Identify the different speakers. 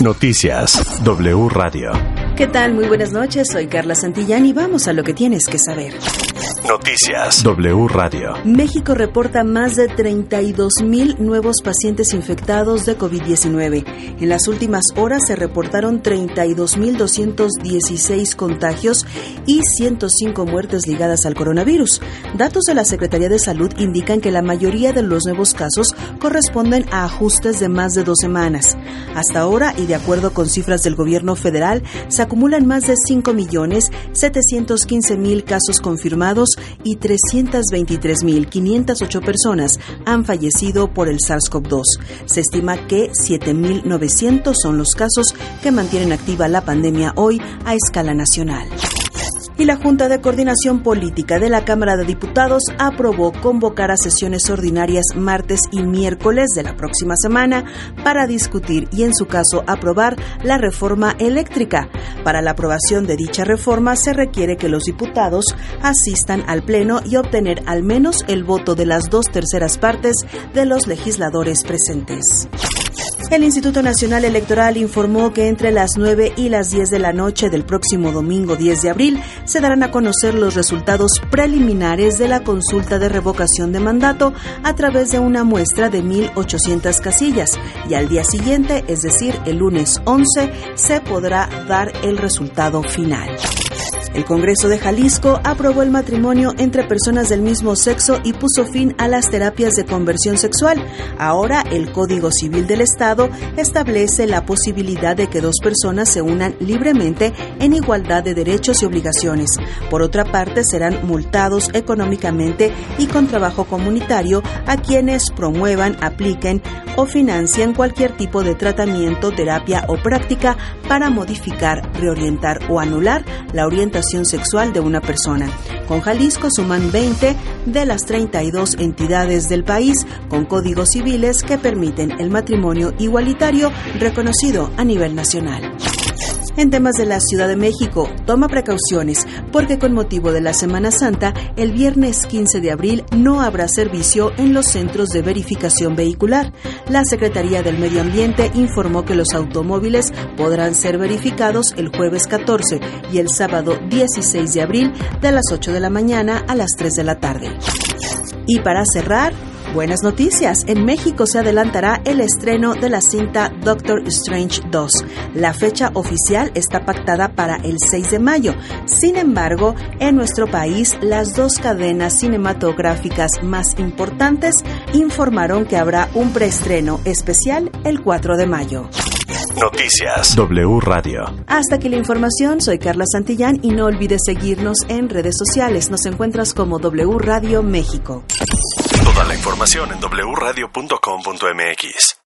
Speaker 1: Noticias W Radio.
Speaker 2: ¿Qué tal? Muy buenas noches, soy Carla Santillán y vamos a lo que tienes que saber.
Speaker 1: Noticias W Radio.
Speaker 2: México reporta más de 32 mil nuevos pacientes infectados de COVID-19. En las últimas horas se reportaron 32.216 contagios y 105 muertes ligadas al coronavirus. Datos de la Secretaría de Salud indican que la mayoría de los nuevos casos corresponden a ajustes de más de dos semanas. Hasta ahora, y de acuerdo con cifras del gobierno federal, se acumulan más de 5.715.000 casos confirmados y 323.508 personas han fallecido por el SARS-CoV-2. Se estima que 7.900 son los casos que mantienen activa la pandemia hoy a escala nacional y la Junta de Coordinación Política de la Cámara de Diputados aprobó convocar a sesiones ordinarias martes y miércoles de la próxima semana para discutir y, en su caso, aprobar la reforma eléctrica. Para la aprobación de dicha reforma se requiere que los diputados asistan al Pleno y obtener al menos el voto de las dos terceras partes de los legisladores presentes. El Instituto Nacional Electoral informó que entre las 9 y las 10 de la noche del próximo domingo 10 de abril se darán a conocer los resultados preliminares de la consulta de revocación de mandato a través de una muestra de 1.800 casillas y al día siguiente, es decir, el lunes 11, se podrá dar el resultado final. El Congreso de Jalisco aprobó el matrimonio entre personas del mismo sexo y puso fin a las terapias de conversión sexual. Ahora el Código Civil del Estado establece la posibilidad de que dos personas se unan libremente en igualdad de derechos y obligaciones. Por otra parte, serán multados económicamente y con trabajo comunitario a quienes promuevan, apliquen o financien cualquier tipo de tratamiento, terapia o práctica para modificar, reorientar o anular la orientación sexual de una persona. Con Jalisco suman 20 de las 32 entidades del país con códigos civiles que permiten el matrimonio igualitario reconocido a nivel nacional. En temas de la Ciudad de México, toma precauciones porque con motivo de la Semana Santa, el viernes 15 de abril no habrá servicio en los centros de verificación vehicular. La Secretaría del Medio Ambiente informó que los automóviles podrán ser verificados el jueves 14 y el sábado 16 de abril de las 8 de la mañana a las 3 de la tarde. Y para cerrar, Buenas noticias, en México se adelantará el estreno de la cinta Doctor Strange 2. La fecha oficial está pactada para el 6 de mayo. Sin embargo, en nuestro país, las dos cadenas cinematográficas más importantes informaron que habrá un preestreno especial el 4 de mayo.
Speaker 1: Noticias W Radio.
Speaker 2: Hasta aquí la información, soy Carla Santillán y no olvides seguirnos en redes sociales. Nos encuentras como W Radio México.
Speaker 1: Toda la información en wradio.com.mx.